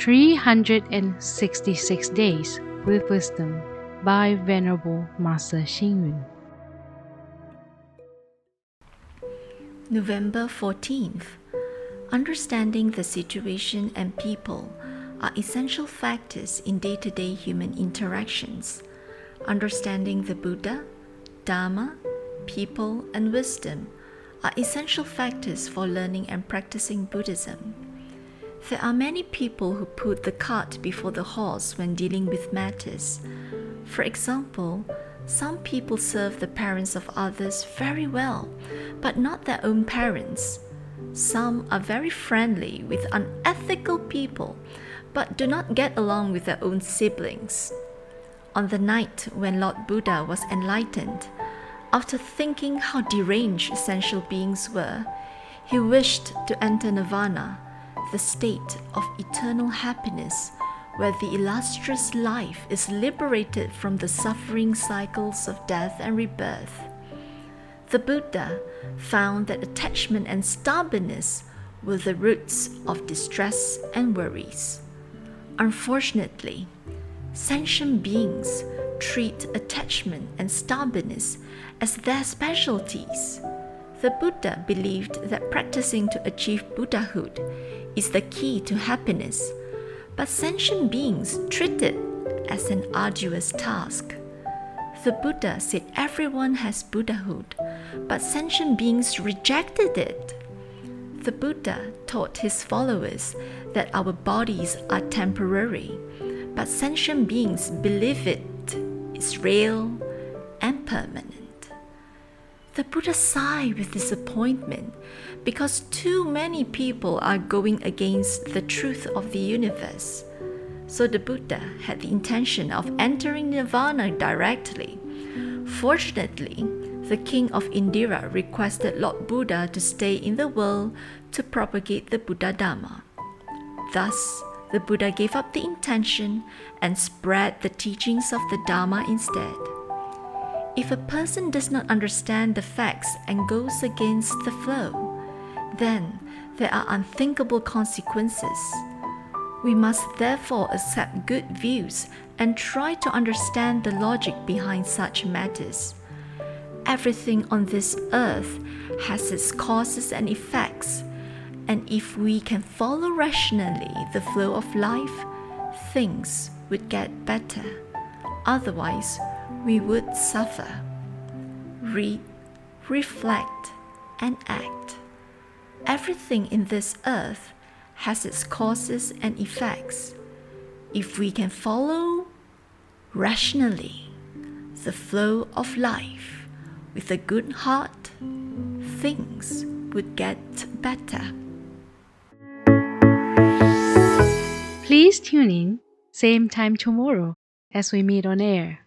366 Days with Wisdom by Venerable Master Xing Yun. November 14th. Understanding the situation and people are essential factors in day to day human interactions. Understanding the Buddha, Dharma, people, and wisdom are essential factors for learning and practicing Buddhism. There are many people who put the cart before the horse when dealing with matters. For example, some people serve the parents of others very well, but not their own parents. Some are very friendly with unethical people, but do not get along with their own siblings. On the night when Lord Buddha was enlightened, after thinking how deranged sentient beings were, he wished to enter nirvana, the state of eternal happiness, where the illustrious life is liberated from the suffering cycles of death and rebirth. The Buddha found that attachment and stubbornness were the roots of distress and worries. Unfortunately, sentient beings treat attachment and stubbornness as their specialties. The Buddha believed that practicing to achieve Buddhahood is the key to happiness, but sentient beings treat it as an arduous task. The Buddha said everyone has Buddhahood, but sentient beings rejected it. The Buddha taught his followers that our bodies are temporary, but sentient beings believe it is real and permanent. The Buddha sighed with disappointment because too many people are going against the truth of the universe. So the Buddha had the intention of entering nirvana directly. Fortunately, the king of Indra requested Lord Buddha to stay in the world to propagate the Buddha Dharma. Thus, the Buddha gave up the intention and spread the teachings of the Dharma instead. If a person does not understand the facts and goes against the flow, then there are unthinkable consequences. We must therefore accept good views and try to understand the logic behind such matters. Everything on this earth has its causes and effects, and if we can follow rationally the flow of life, things would get better. Otherwise, we would suffer. Read, reflect, and act. Everything in this earth has its causes and effects. If we can follow rationally the flow of life with a good heart, things would get better. Please tune in, same time tomorrow as we meet on air.